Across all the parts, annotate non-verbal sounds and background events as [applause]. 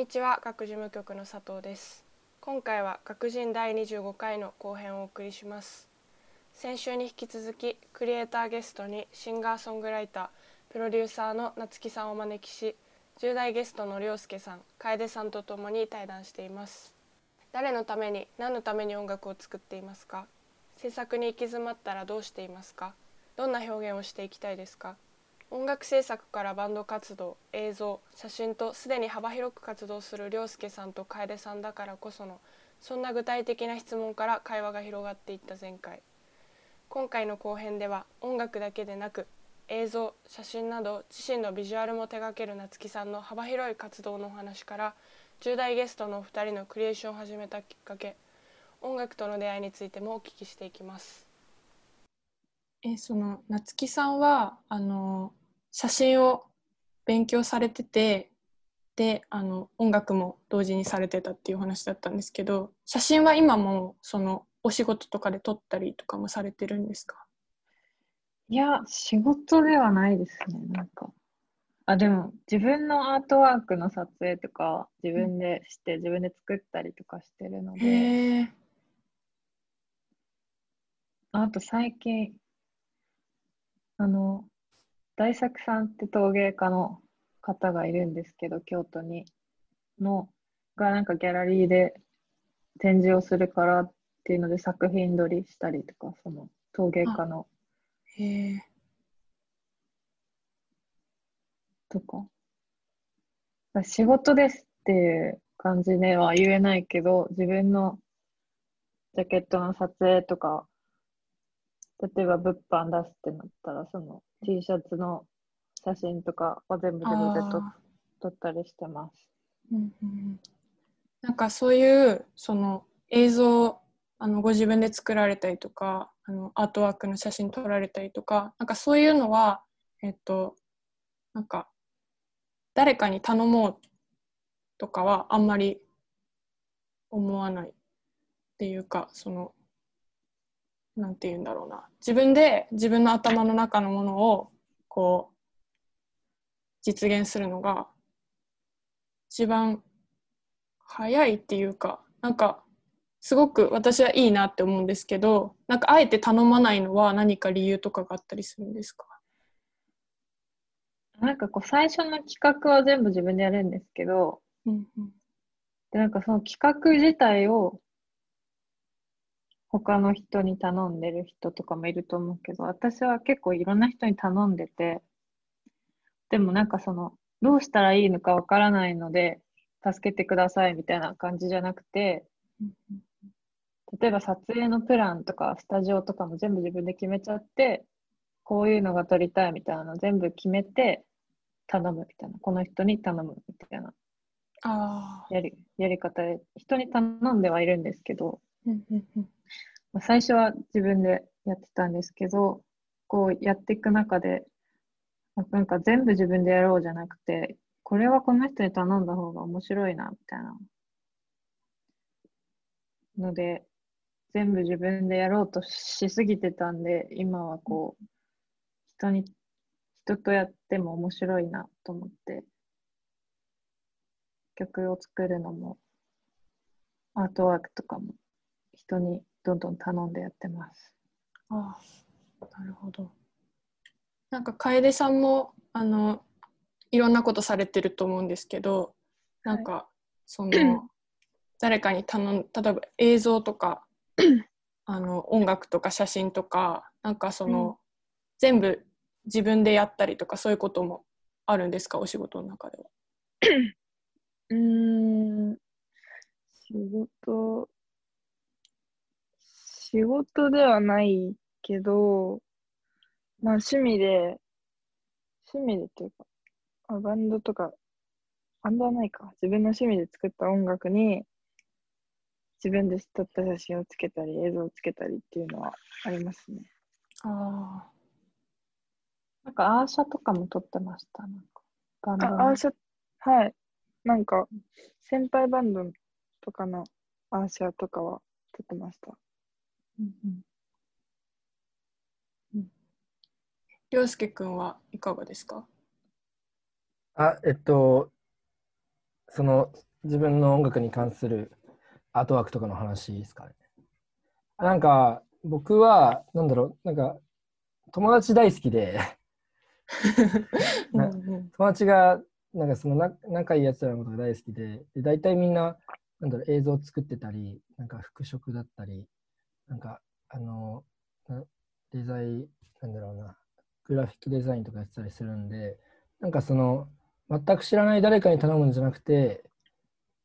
にちは学事務局の佐藤です。今回は学人第25回の後編をお送りします。先週に引き続きクリエイターゲストにシンガーソングライタープロデューサーの夏木さんをお招きし10代ゲストの涼介さん楓さんとともに対談しています。誰のために何のために音楽を作っていますか？制作に行き詰まったらどうしていますか？どんな表現をしていきたいですか？音楽制作からバンド活動映像写真とすでに幅広く活動する涼介さんと楓さんだからこそのそんな具体的な質問から会話が広がっていった前回今回の後編では音楽だけでなく映像写真など自身のビジュアルも手掛ける夏木さんの幅広い活動のお話から10代ゲストのお二人のクリエーションを始めたきっかけ音楽との出会いについてもお聞きしていきます。えその夏木さんはあの写真を勉強されててであの音楽も同時にされてたっていう話だったんですけど写真は今もそのお仕事とかで撮ったりとかもされてるんですか？いや仕事ではないですねなんか。あでも自分のアートワークの撮影とか自分でして、うん、自分で作ったりとかしてるので。あと最近あの大作さんって陶芸家の方がいるんですけど、京都に。の、がなんかギャラリーで展示をするからっていうので作品撮りしたりとか、その陶芸家の。へえ。とか。仕事ですっていう感じでは言えないけど、自分のジャケットの撮影とか、例えば物販出すってなったら、その T シャツの写真とかは全部自分で撮撮ったりしてます。うんうん、なんかそういうその映像あのご自分で作られたりとかあのアートワークの写真撮られたりとかなんかそういうのはえっとなんか誰かに頼もうとかはあんまり思わないっていうかそのなんて言うんだろうな。自分で自分の頭の中のものをこう実現するのが一番早いっていうかなんかすごく私はいいなって思うんですけどなんかあえて頼まないのは何か理由とかがあったりするんですか？なんかこう最初の企画は全部自分でやるんですけど、うんうん、でなんかその企画自体を他の人に頼んでる人とかもいると思うけど、私は結構いろんな人に頼んでて、でもなんかその、どうしたらいいのかわからないので、助けてくださいみたいな感じじゃなくて、例えば撮影のプランとかスタジオとかも全部自分で決めちゃって、こういうのが撮りたいみたいなの全部決めて頼むみたいな、この人に頼むみたいな。やりやり方で、人に頼んではいるんですけど、まあ、最初は自分でやってたんですけど、こうやっていく中で、なんか全部自分でやろうじゃなくて、これはこの人に頼んだ方が面白いな、みたいな。ので、全部自分でやろうとしすぎてたんで、今はこう、人に、人とやっても面白いなと思って、曲を作るのも、アートワークとかも、人にどんどん頼んでやってます。ああ、なるほど。なんか楓さんもあのいろんなことされてると思うんですけど、なんか、その誰かに頼ん例えば映像とか [clears throat] あの音楽とか写真とかなんかその、うん、全部自分でやったりとかそういうこともあるんですか？お仕事の中では。うん仕事仕事ではないけど、まあ趣味で、趣味でっていうか、あバンドとか、バンドはないか。自分の趣味で作った音楽に、自分で撮った写真をつけたり、映像をつけたりっていうのはありますね。ああ。なんかアーシャとかも撮ってました？なんかバンドあ、アーシャ、はい。なんか、先輩バンドとかのアーシャとかは撮ってました。涼介君はいかがですかあ、えっと、その自分の音楽に関するアートワークとかの話ですかね。なん。か、僕は、なん。だろう、なん。か、友達大好きで友達が、なん。かそのな仲いいやつらのことが大好きで、で大体みん。な、なん。だろう、映像を作ってたり、なん。か服飾だったり、なんか、あの、なデザイン、なんだろうな、グラフィックデザインとかやってたりするんで、なんかその、全く知らない誰かに頼むんじゃなくて、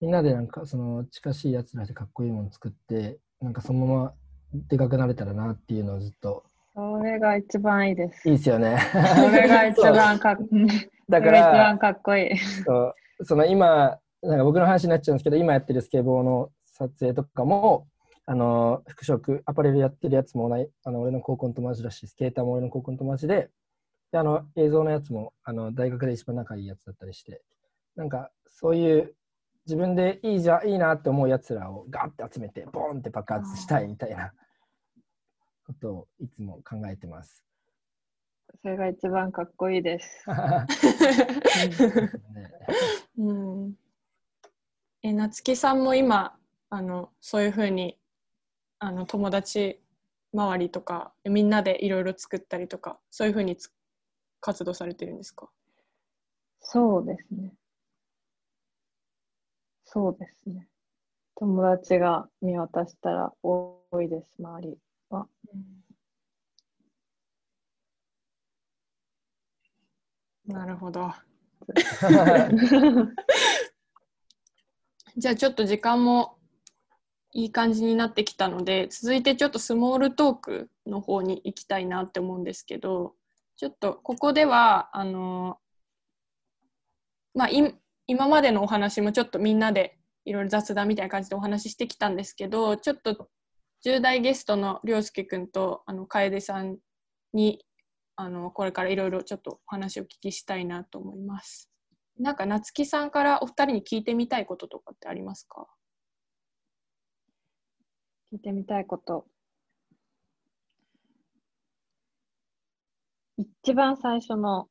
みんなでなんかその近しいやつらでかっこいいもの作って、なんかそのままでかくなれたらなっていうのをずっと、それが一番いいです。いいですよね。それが一番かっ [laughs] だかそれが一ら番、かっこいい。そうその今、なんか僕の話になっちゃうんですけど、今やってるスケボーの撮影とかも、あの服飾、アパレルやってるやつもあの俺の高校の友達だし、スケーターも俺の高校の友達で、であの映像のやつもあの大学で一番仲いいやつだったりして、なんかそういう自分でいいじゃいいなって思うやつらをガーって集めて、ボーンって爆発したいみたいなことをいつも考えてます。それが一番かっこいいです。ね [laughs] うん、え夏木さんも今あのそういうふうにあの友達周りとかみんなでいろいろ作ったりとかそういうふうにつ活動されてるんですか？そうですね。そうですね。友達が見渡したら多いです、周りは。なるほど [laughs] [laughs] [laughs] じゃあちょっと時間もいい感じになってきたので続いてちょっとスモールトークの方に行きたいなって思うんですけどちょっとここではあのまあい今までのお話もちょっとみんなでいろいろ雑談みたいな感じでお話ししてきたんですけどちょっと10代ゲストの涼介くんとあの楓さんにあのこれからいろいろちょっとお話をお聞きしたいなと思います。なんか夏木さんからお二人に聞いてみたいこととかってありますか？聞いてみたいこと。一番最初の、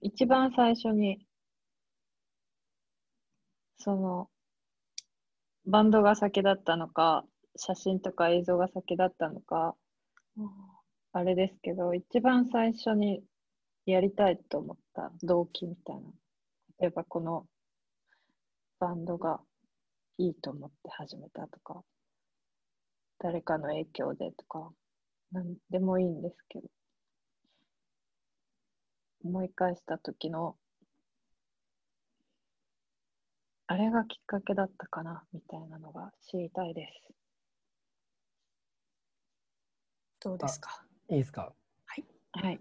一番最初に、その、バンドが先だったのか、写真とか映像が先だったのか、あれですけど、一番最初にやりたいと思った動機みたいな。例えばこのバンドがいいと思って始めたとか、誰かの影響でとか、なんでもいいんですけど、思い返した時の、あれがきっかけだったかなみたいなのが知りたいです。どうですか？いいですか？はい。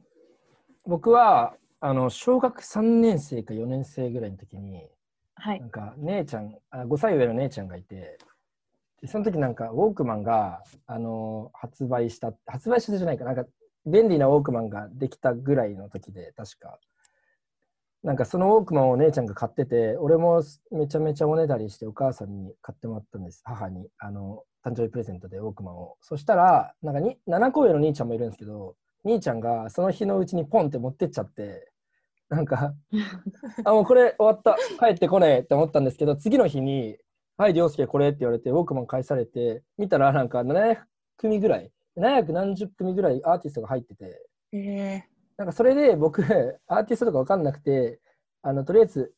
僕はあの小学3年生か4年生ぐらいの時にはいな。んか姉ちゃんあ5歳上の姉ちゃんがいてでその時なんかウォークマンがあの発売した発売したじゃないかなんか便利なウォークマンができたぐらいの時で確か。なんかそのウォークマンを姉ちゃんが買ってて俺もめちゃめちゃおねだりしてお母さんに買ってもらったんです。母にあの誕生日プレゼントでウォークマンを。そしたらなんかに7個上の兄ちゃんもいるんですけど兄ちゃんがその日のうちにポンって持ってっちゃってなんか [laughs] あもうこれ終わった帰ってこねえって思ったんですけど次の日に「はい涼介これ」って言われてウォークマン返されて見たらなんか700組ぐらい700何十組ぐらいアーティストが入っててええなんかそれで僕アーティストとか分かんなくてあのとりあえず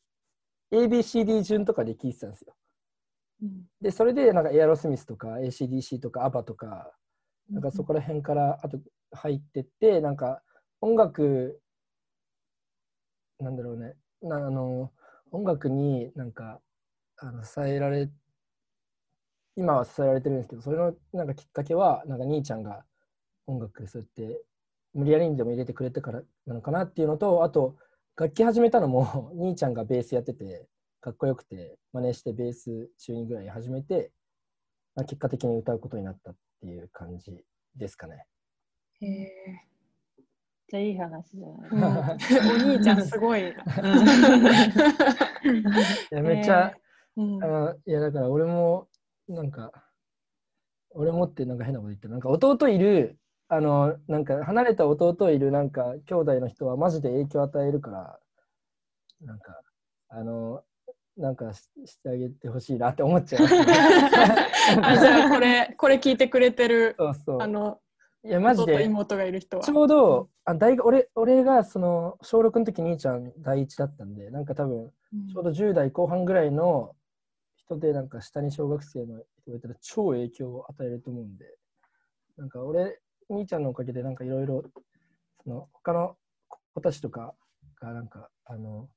ABCD 順とかで聞いてたんですよ。でそれでなんかエアロスミスとか ACDC とかアバとかなんかそこら辺からあと入ってってなんか音楽なんだろうねなあの音楽になんかあの支えられ今は支えられてるんですけどそれのなんかきっかけはなんか兄ちゃんが音楽そうやって無理やりにでも入れてくれたからなのかなっていうのとあと楽器始めたのも [laughs] 兄ちゃんがベースやっててかっこよくて真似してベース中2ぐらいに始めて、まあ、結果的に歌うことになったっていう感じですかね。へえじゃあいい話じゃない。うん [laughs] お兄ちゃんすごいな。[laughs] いやめっちゃ、うん。あのいやだから俺もなんか俺もってなんか変なこと言ってるなんか弟いるあのなんか離れた弟いるなんか兄弟の人はマジで影響与えるからなんかあのなんかししてあげてほしいなって思っちゃいます、[laughs] ね、あじゃあこれこれ聞いてくれてるそうそう。あのいやマジで妹がいる人は。ちょうどあ大学俺俺がその小6の時兄ちゃん第一だったんでなんか多分ちょうど10代後半ぐらいの人でなんか下に小学生の人がいたら超影響を与えると思うんでなんか俺兄ちゃんのおかげでなんかいろいろその他の子たちとかがなんかあの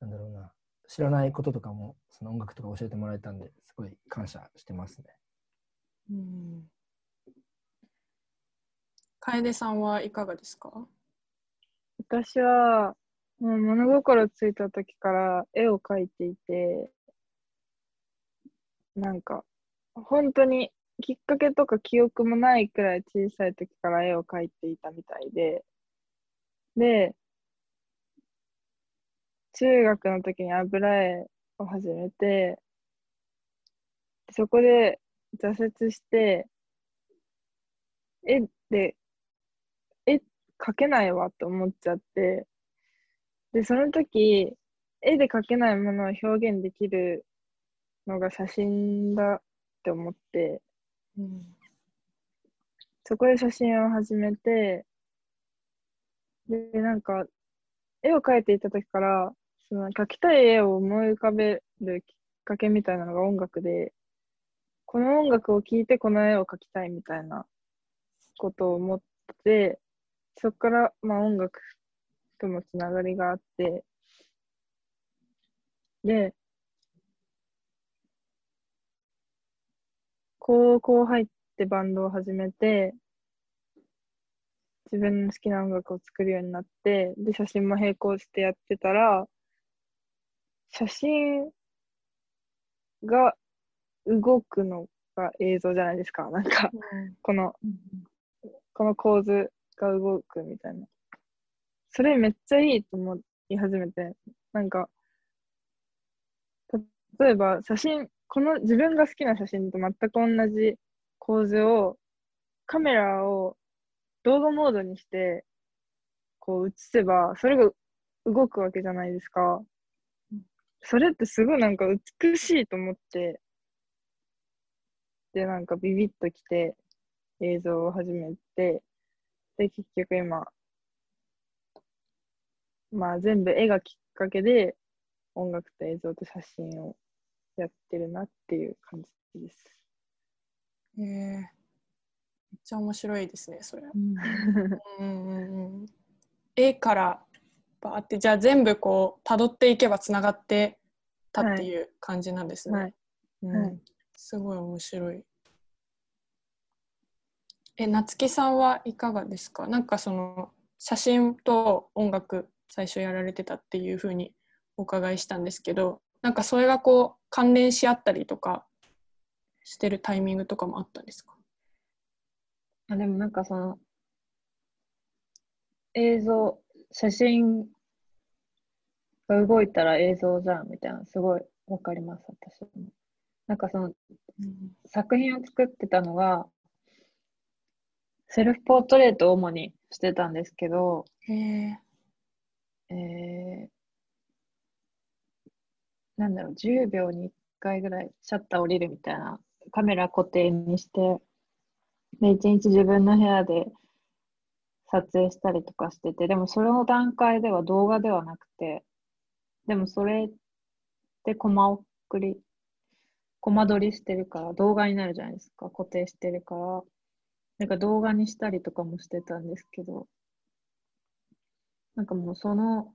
なんだろうな知らないこととかもその音楽とか教えてもらえたんですごい感謝してますね。うん楓さんはいかがですか？私は、もう物心ついた時から絵を描いていて、なんか、本当にきっかけとか記憶もないくらい小さい時から絵を描いていたみたいで、で、中学の時に油絵を始めて、そこで挫折して、絵で絵描けないわって思っちゃって、で、その時、絵で描けないものを表現できるのが写真だって思って、うん、そこで写真を始めて、で、なんか、絵を描いていた時から、その描きたい絵を思い浮かべるきっかけみたいなのが音楽で、この音楽を聴いてこの絵を描きたいみたいなことを思って、そこから、まあ、音楽ともつながりがあって、で、高校入ってバンドを始めて、自分の好きな音楽を作るようになって、で、写真も並行してやってたら、写真が動くのが映像じゃないですか。なんか、この、この構図が動くみたいな。それめっちゃいいと思い始めて、なんか、例えば写真、この自分が好きな写真と全く同じ構図を、カメラを動画モードにして、こう映せば、それが動くわけじゃないですか。それってすごいなんか美しいと思って、で、なんかビビッときて映像を始めて、で、結局今、まあ全部絵がきっかけで音楽と映像と写真をやってるなっていう感じです。へえー、めっちゃ面白いですね、それ。うんうんうん、絵からバーってじゃあ全部こう辿っていけばつながってたっていう感じなんですね。はいうんはい、すごい面白い。え夏木さんはいかがですか？なんかその写真と音楽最初やられてたっていうふうにお伺いしたんですけどなんかそれがこう関連し合ったりとかしてるタイミングとかもあったんですか？あでもなんかその映像写真が動いたら映像じゃんみたいなすごいわかります私も。なんかその、うん、作品を作ってたのがセルフポートレートを主にしてたんですけど、へえー、なんだろう、10秒に1回ぐらいシャッター降りるみたいな、カメラ固定にして、で、1日自分の部屋で撮影したりとかしてて、でもその段階では動画ではなくて、でもそれでコマ送り、コマ撮りしてるから動画になるじゃないですか、固定してるから。なんか動画にしたりとかもしてたんですけど、なんかもうその、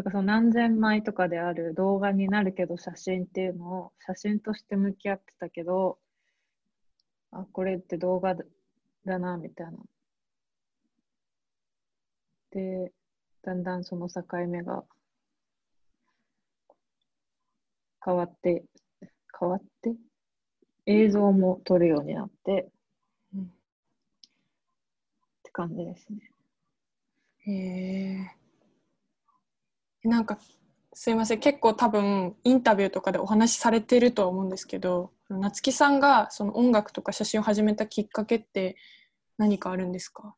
なんかその何千枚とかである動画になるけど写真っていうのを写真として向き合ってたけど、あ、これって動画だな、みたいな。で、だんだんその境目が変わって、変わって、映像も撮るようになって、って感じですね。へえ。なんかすいません。結構多分インタビューとかでお話しされてるとは思うんですけど夏木さんがその音楽とか写真を始めたきっかけって何かあるんですか？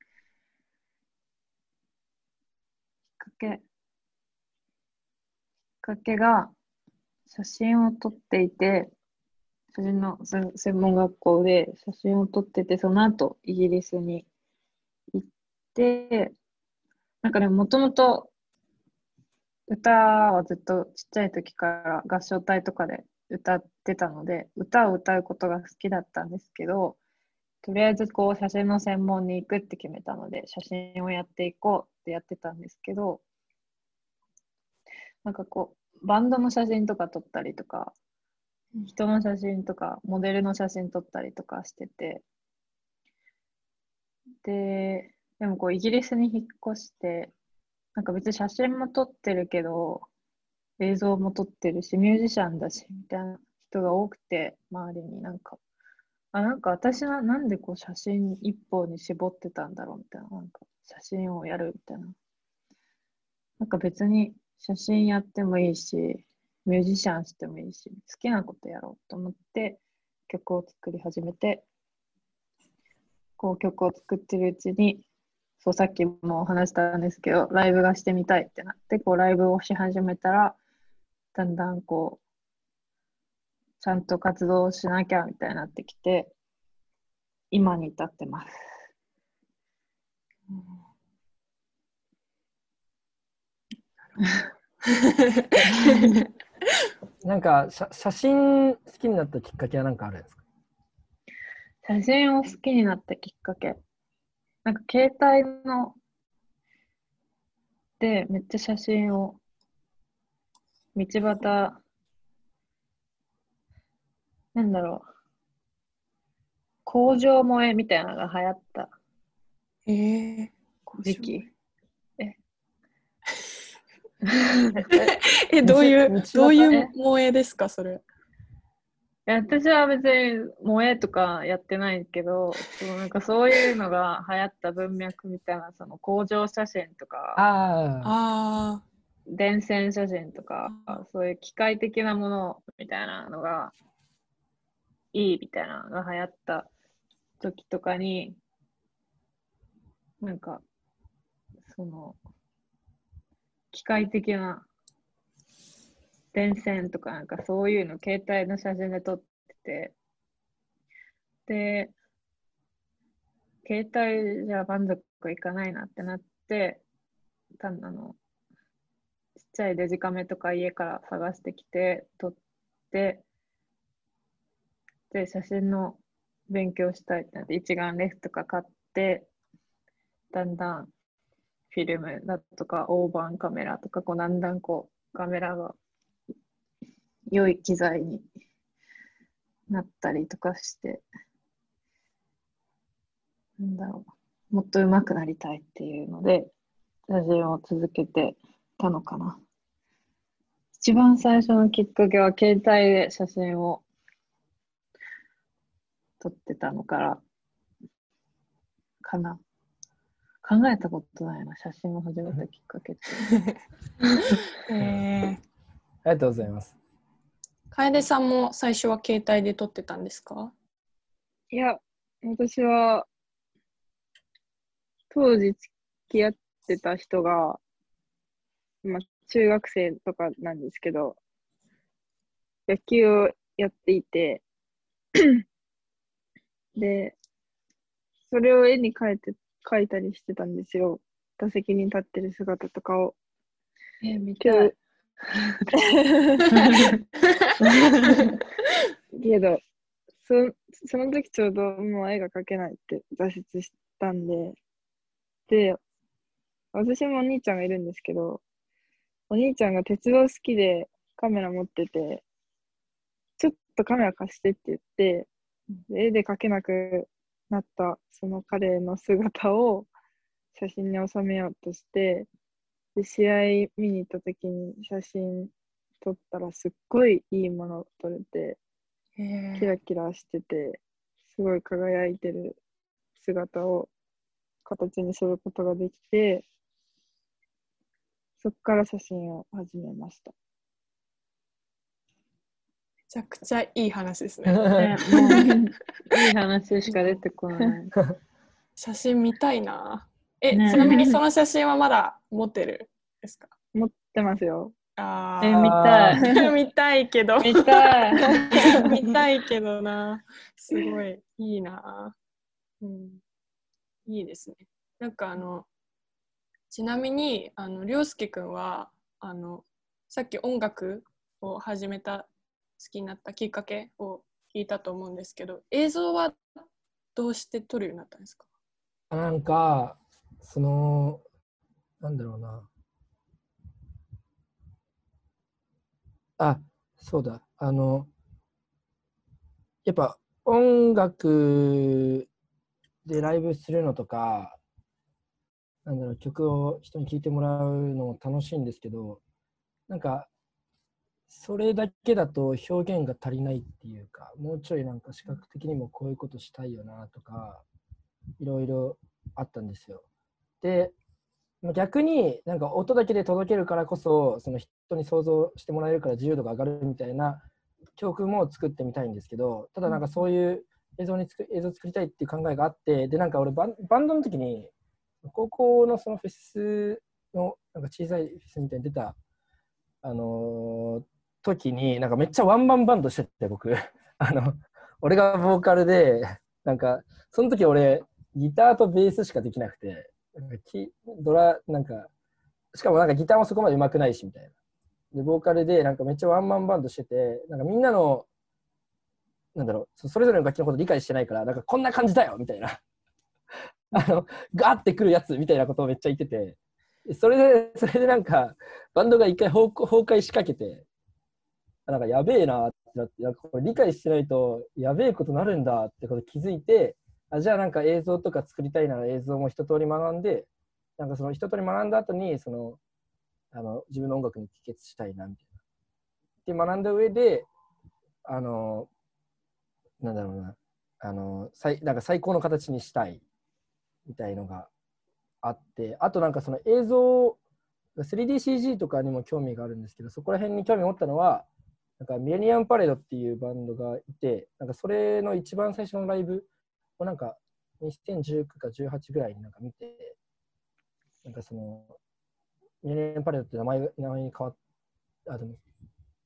きっかけ。きっかけが写真を撮っていて、写真の専門学校で写真を撮ってて、その後イギリスに行って、なんかね、もともと歌はずっとちっちゃい時から合唱隊とかで歌ってたので、歌を歌うことが好きだったんですけど、とりあえずこう写真の専門に行くって決めたので、写真をやっていこうってやってたんですけど、なんかこう、バンドの写真とか撮ったりとか、人の写真とか、モデルの写真撮ったりとかしてて、で、でもこうイギリスに引っ越して、なんか別に写真も撮ってるけど、映像も撮ってるし、ミュージシャンだし、みたいな人が多くて、周りになんか、あ、なんか私はなんでこう写真一本に絞ってたんだろうみたいな、なんか写真をやるみたいな。なんか別に写真やってもいいし、ミュージシャンしてもいいし、好きなことやろうと思って曲を作り始めて、こう曲を作ってるうちに、そうさっきも話したんですけど、ライブがしてみたいってなって、こうライブをし始めたら、だんだんこう、ちゃんと活動しなきゃみたいになってきて、今に至ってます。なんか写写真好きになったきっかけは何かあるんですか？写真を好きになったきっかけ。なんか携帯のでめっちゃ写真を道端なんだろう工場萌えみたいなのが流行ったええ時期。え [laughs] え、どういう、どういう萌えですか、それ？いや私は別に萌えとかやってないけど、そうなんかそういうのが流行った文脈みたいな、その工場写真とか、ああ電線写真とか、そういう機械的なものみたいなのがいいみたいなのが流行った時とかに、なんか、その、機械的な電線とかなんかそういうの携帯の写真で撮ってて、で、携帯じゃ満足いかないなってなって、単なの、ちっちゃいデジカメとか家から探してきて、撮って、で、写真の勉強したいってなって、一眼レフとか買って、だんだんフィルムだとか大判カメラとかこうだんだんこうカメラが良い機材になったりとかしてなんだろうもっと上手くなりたいっていうので写真を続けてたのかな一番最初のきっかけは携帯で写真を撮ってたのからかな考えたことないな、写真を始めたきっかけって。[laughs] [laughs] えー、ありがとうございます。楓さんも最初は携帯で撮ってたんですか？いや、私は、当時付き合ってた人が、まあ、中学生とかなんですけど、野球をやっていて [clears throat] で、それを絵に描いて書いたりしてたんですよ。打席に立ってる姿とかを。え、見たい。けどそ、その時ちょうどもう絵が描けないって挫折したんで、で、私もお兄ちゃんがいるんですけど、お兄ちゃんが鉄道好きでカメラ持ってて、ちょっとカメラ貸してって言って、絵で描けなくなったその彼の姿を写真に収めようとしてで試合見に行った時に写真撮ったらすっごいいいもの撮れてキラキラしててすごい輝いてる姿を形にすることができてそこから写真を始めました。ちゃくちゃいい話ですね。[laughs] ねいい話しか出てこない。[laughs] 写真見たいな。え、ね、ちなみにその写真はまだ持ってるですか？持ってますよ。あえ、見たい。ー [laughs] 見たいけど。見たい。[laughs] 見たいけどな。すごい。いいな。うん。いいですね。なんかあのちなみにあの涼介くんはあのさっき音楽を始めた好きになったきっかけを聞いたと思うんですけど映像はどうして撮るようになったんですか？なんか、その、なんだろうな。あ、そうだ。あの、やっぱ音楽でライブするのとか、なんだろう、曲を人に聴いてもらうのも楽しいんですけど、なんか、それだけだと表現が足りないっていうか、もうちょいなんか視覚的にもこういうことしたいよなとか、いろいろあったんですよ。で、まあ逆になんか音だけで届けるからこそ、その人に想像してもらえるから自由度が上がるみたいな曲も作ってみたいんですけど、ただなんかそういう映像につく映像作りたいっていう考えがあって、で、なんか俺バンバンドの時に、高校のそのフェスのなんか小さいフェスみたいに出た、あのー時に、なんかめっちゃワンマンバンドしてて、僕。[laughs] あの、俺がボーカルで、なんか、その時俺、ギターとベースしかできなくて、ドラ、なんか、しかもなんかギターもそこまで上手くないし、みたいな。で、ボーカルで、なんかめっちゃワンマンバンドしてて、なんかみんなの、なんだろう、それぞれの楽器のこと理解してないから、なんかこんな感じだよみたいな。[laughs] あの、ガーってくるやつみたいなことをめっちゃ言ってて、それで、それでなんか、バンドが一回崩崩壊しかけて、なんかやべえなってなって、なんかこれ理解してないとやべえことなるんだってこと気づいて、あじゃあなんか映像とか作りたいなら映像も一通り学んで、なんかその一通り学んだ後に、その、あの、自分の音楽に帰結したいな、みたいな。で、学んだ上で、あの、なんだろうな、あの、最、なんか最高の形にしたい、みたいのがあって、あとなんかその映像、3DCG とかにも興味があるんですけど、そこら辺に興味を持ったのは、なんかミレニアムパレードっていうバンドがいて、なんかそれの一番最初のライブをなんか2019か18ぐらいになんか見て、なんかその、ミレニアムパレードって名前名前に変わっあ、でも、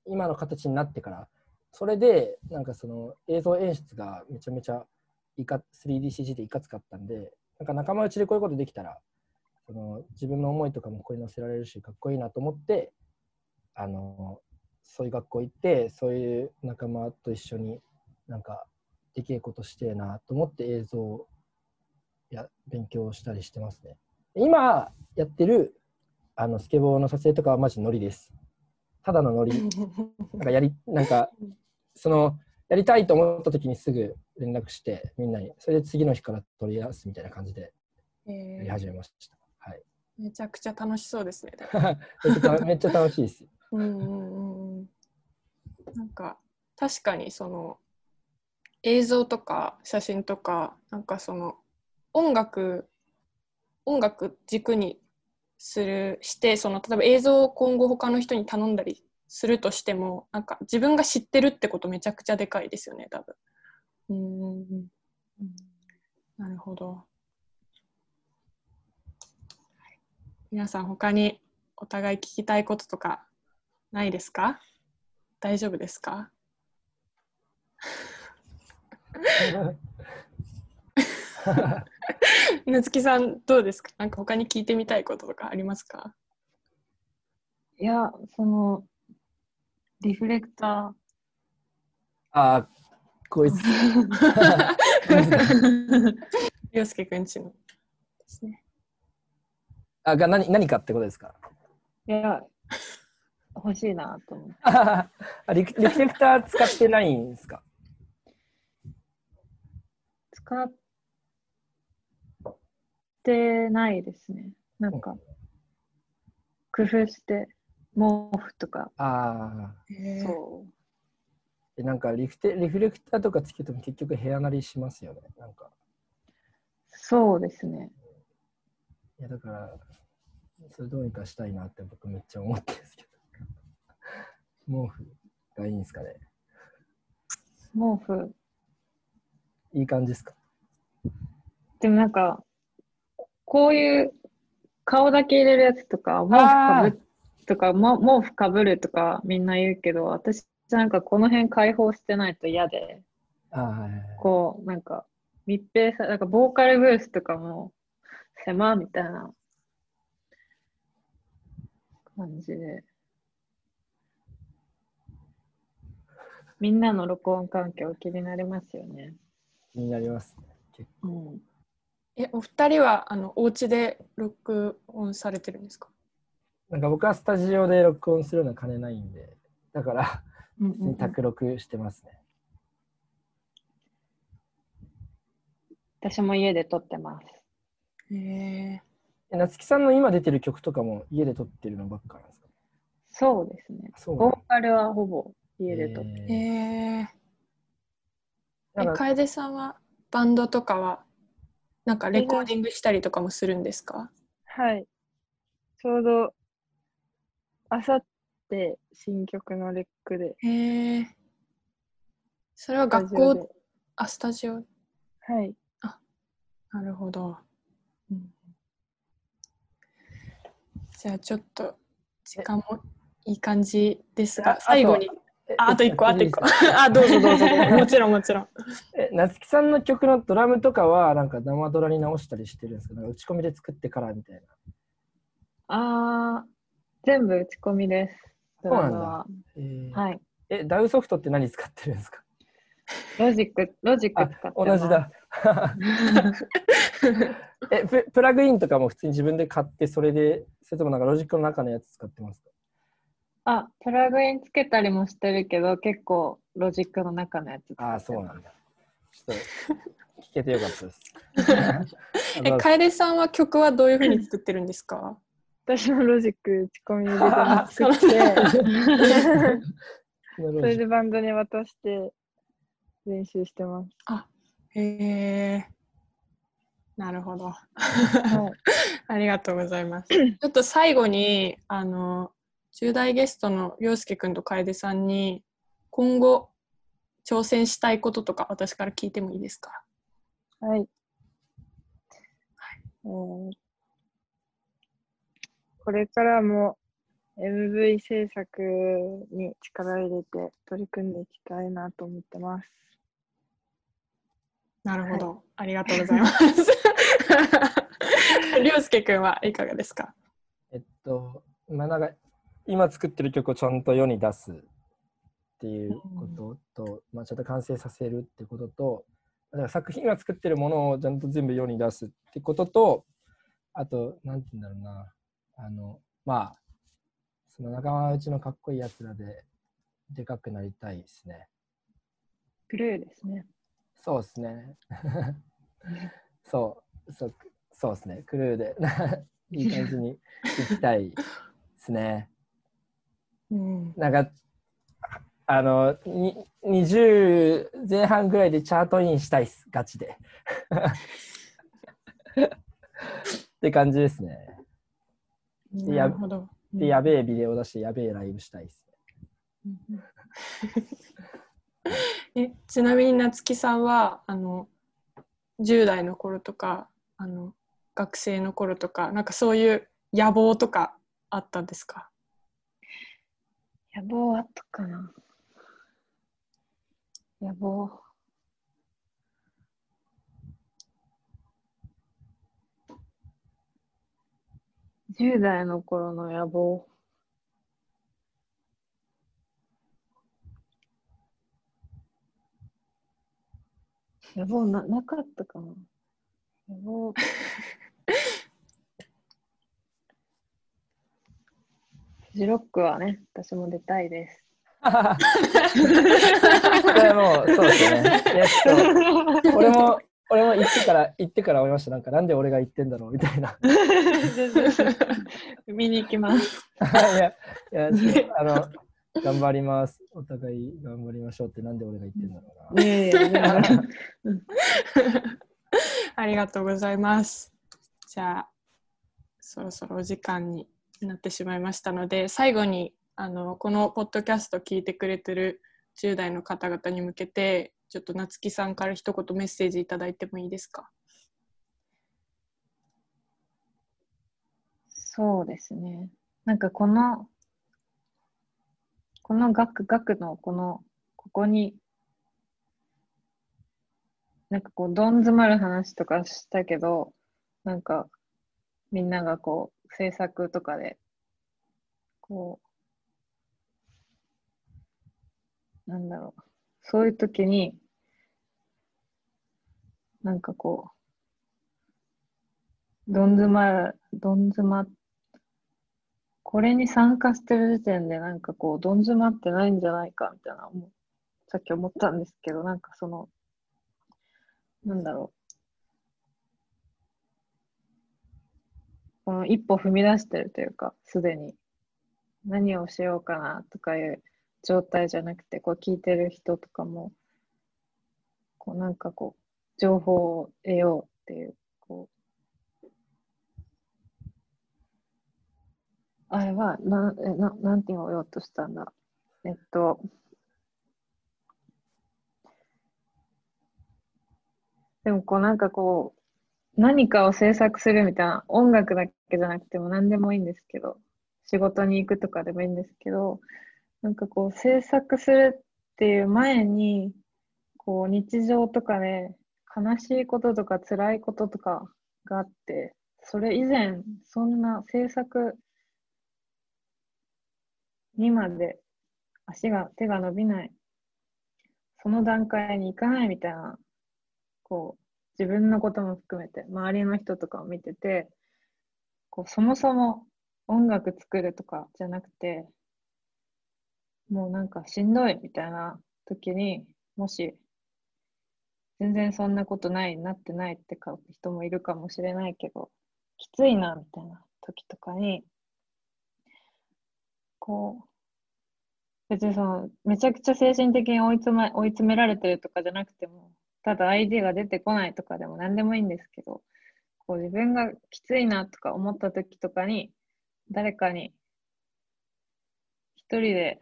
今の形になってから、それで、なんかその映像演出がめちゃめちゃいか 3DCG でいかつかったんで、なんか仲間内でこういうことできたら、その自分の思いとかもここに載せられるし、かっこいいなと思って、あの、そういう学校行って、そういう仲間と一緒になんかできることしてえなと思って映像をや勉強したりしてますね。今やってるあのスケボーの撮影とかはマジノリです。ただのノリ。[laughs] なんかやり、なんか、その、やりたいと思った時にすぐ連絡して、みんなに、それで次の日から取り出すみたいな感じでえやりー始めました。はい。めちゃくちゃ楽しそうですね。[laughs] めっちゃめっちゃ楽しいです。うんうんうんうんなんか確かにその映像とか写真とかなんかその音楽音楽軸にするしてその例えば映像を今後他の人に頼んだりするとしてもなんか自分が知ってるってことめちゃくちゃでかいですよね多分。うんなるほど。皆さん他にお互い聞きたいこととかないですか？大丈夫ですか？[laughs] 夏木さんどうですか？なんか他に聞いてみたいこととかありますか？いや、その、リフレクタああ、こいつ。洋介くんちのですね。あが何何かってことですか？ー、いや、欲しいなと思って。[laughs] あリリフレクター使ってないんですか？使ってないですね。なんか、工夫して、毛布とか、ああ。そう。でなんかリフテリフレクターとかつけても結局部屋なりしますよね。なんか。そうですね。いやだから、それどうにかしたいなって僕めっちゃ思ってるんですけど。[laughs] 毛布がいいんですかね。毛布。いい感じですか？でもなんか、こういう顔だけ入れるやつとか、毛布かぶっとか、も毛布かぶるとかみんな言うけど、私なんかこの辺開放してないと嫌で、こう、なんか密閉さ、なんかボーカルブースとかも狭みたいな。感じで。みんなの録音環境気になりますよね。気になりますね。結うん。え、お二人はあのお家で録音されてるんですか？なんか僕はスタジオで録音するのは金ないんで、だから、卓録してますね。私も家で撮ってます。へえ。え夏木さんの今出てる曲とかも家で撮ってるのばっかなんですか？そうですね。ボーカルはほぼ家で撮って。へえ楓さんはバンドとかはなんかレコーディングしたりとかもするんですか？はい。ちょうど、あさって新曲のレックで、へえ。それは学校、あ、スタジオ？はい。なるほど。じゃあちょっと時間もいい感じですがあ、最後に。えあ、あと一個、あと一個。あ、どうぞどうぞ。もちろんもちろん。え夏木さんの曲のドラムとかはなんか生ドラに直したりしてるんですか？打ち込みで作ってからみたいな。ああ、全部打ち込みです。ドラムは。えーはい。え、 DAW ソフトって何使ってるんですか？ Logic、Logic あ使って。同じだ。[laughs] えプ、プラグインとかも普通に自分で買って、それで、それともなんかロジックの中のやつ使ってますか？あ、プラグインつけたりもしてるけど、結構ロジックの中のやつああ。そうなんだ。ちょっと聞けてよかったです。[laughs] え、楓さんは曲はどういうふうに作ってるんですか？[laughs] 私もロジック打ち込みで作って、そそれでバンドに渡して練習してます。へえ。なるほど。はい。[laughs] ありがとうございます。ちょっと最後に、あの、10代ゲストの陽介くんと楓さんに、今後、挑戦したいこととか、私から聞いてもいいですか？はい。えーこれからも MV 制作に力を入れて取り組んでいきたいなと思ってます。なるほど。ありがとうございます。[laughs] 陽介くんはいかがですか？えっと、まあ、なんか今作ってる曲をちゃんと世に出すっていうことと、まあ、ちゃんと完成させるってことと、だから作品今作ってるものをちゃんと全部世に出すってことと、あと、なんて言うんだろうな、あの、まあ、その仲間内のかっこいいやつらででかくなりたいですね。クルーですね。そうですね。[laughs] そう、そう、そうですね。クルーで [laughs] いい感じに行きたいですね。うん。なんか、あの、に20前半ぐらいでチャートインしたいっす、ガチで。[laughs] って感じですね。なるほど。で、やべえビデオ出して、やべえライブしたいっすね。えちなみに夏木さんはあの10代の頃とかあの学生の頃とかなんかそういう野望とかあったんですか？野望あったかな野望。10代の頃の野望。野望な、なかったかな野望。[laughs] ジロックはね、私も出たいです。これもう、そうですね。[laughs] 俺も、俺も言ってから、言ってから思いました。なんか、なんで俺が言ってんだろうみたいな。見に行きます。いや、いや、[laughs] あの、頑張ります。お互い頑張りましょうって、なんで俺が言ってんだろうな。[laughs] ありがとうございますじゃあそろそろお時間になってしまいましたので最後にあのこのポッドキャスト聞いてくれてる10代の方々に向けてちょっと夏木さんから一言メッセージいただいてもいいですか？そうですね。なんかこのこの学、学のこの、ここに、なんかこう、どん詰まる話とかしたけど、なんか、みんながこう、制作とかで、こう、なんだろう、そういう時に、なんかこう、どん詰ま、どん詰ま、これに参加してる時点でなんかこう、どん詰まってないんじゃないかみたいな、さっき思ったんですけど、なんかその、なんだろう。この一歩踏み出してるというか、すでに何をしようかなとかいう状態じゃなくて、こう聞いてる人とかも、こうなんかこう、情報を得ようっていう、こう、あれは、な、え、な、なんて言おうとしたんだ。えっと、でもこうなんかこう、何かを制作するみたいな、音楽だけじゃなくても何でもいいんですけど、仕事に行くとかでもいいんですけど、なんかこう制作するっていう前に、こう日常とかで悲しいこととか辛いこととかがあって、それ以前、そんな制作にまで足が、手が伸びない、その段階に行かないみたいな、こう、自分のことも含めて、周りの人とかを見てて、こう、そもそも音楽作るとかじゃなくて、もうなんかしんどいみたいな時に、もし全然そんなことない、なってないってか人もいるかもしれないけど、きついな、みたいな時とかに、こう、別にその、めちゃくちゃ精神的に追い詰め、追い詰められてるとかじゃなくても、ただアイディアが出てこないとかでも何でもいいんですけど、こう自分がきついなとか思った時とかに、誰かに一人で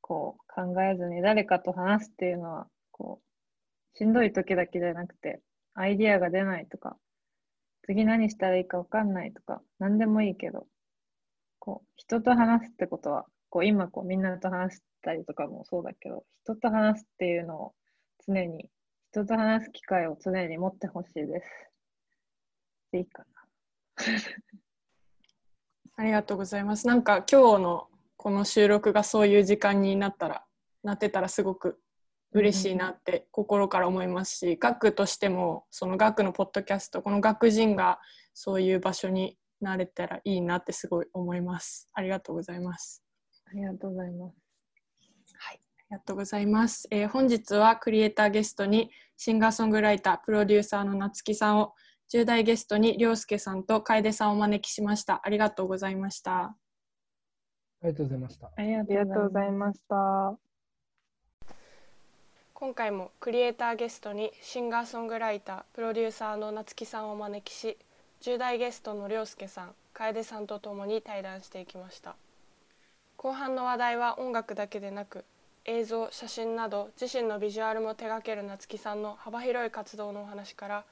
こう考えずに誰かと話すっていうのはこう、しんどい時だけじゃなくて、アイディアが出ないとか、次何したらいいかわかんないとか、何でもいいけど、こう、人と話すってことは、こう、今こう、みんなと話したりとかもそうだけど、人と話すっていうのを常に、人と話す機会を常に持ってほしいです。でいいかな。[laughs] ありがとうございます。なんか今日のこの収録がそういう時間になったら、なってたらすごく嬉しいなって心から思いますし、学としてもその学のポッドキャストこの学人がそういう場所になれたらいいなってすごい思いますありがとうございますありがとうございますはいありがとうございます、えー、本日はクリエイターゲストにシンガーソングライタープロデューサーの夏木さんを10代ゲストに涼介さんと楓さんをお招きしました。ありがとうございました。ありがとうございましたありがとうございました。今回もクリエイターゲストにシンガーソングライタープロデューサーの夏木さんをお招きし10代ゲストの涼介さん楓さんとともに対談していきました。後半の話題は音楽だけでなく映像写真など自身のビジュアルも手掛ける夏木さんの幅広い活動のお話から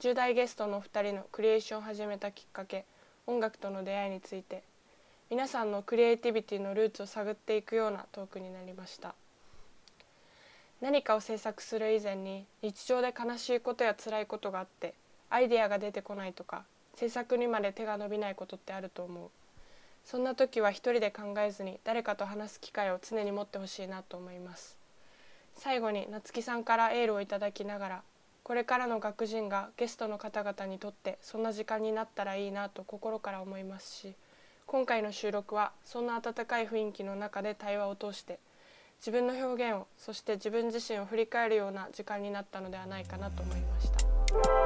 10代ゲストの2人のクリエーションを始めたきっかけ音楽との出会いについて皆さんのクリエイティビティのルーツを探っていくようなトークになりました。何かを制作する以前に日常で悲しいことや辛いことがあってアイデアが出てこないとか制作にまで手が伸びないことってあると思うそんな時は一人で考えずに誰かと話す機会を常に持ってほしいなと思います最後に夏木さんからエールをいただきながらこれからの学人がゲストの方々にとってそんな時間になったらいいなと心から思いますし今回の収録はそんな温かい雰囲気の中で対話を通して自分の表現をそして自分自身を振り返るような時間になったのではないかなと思いました。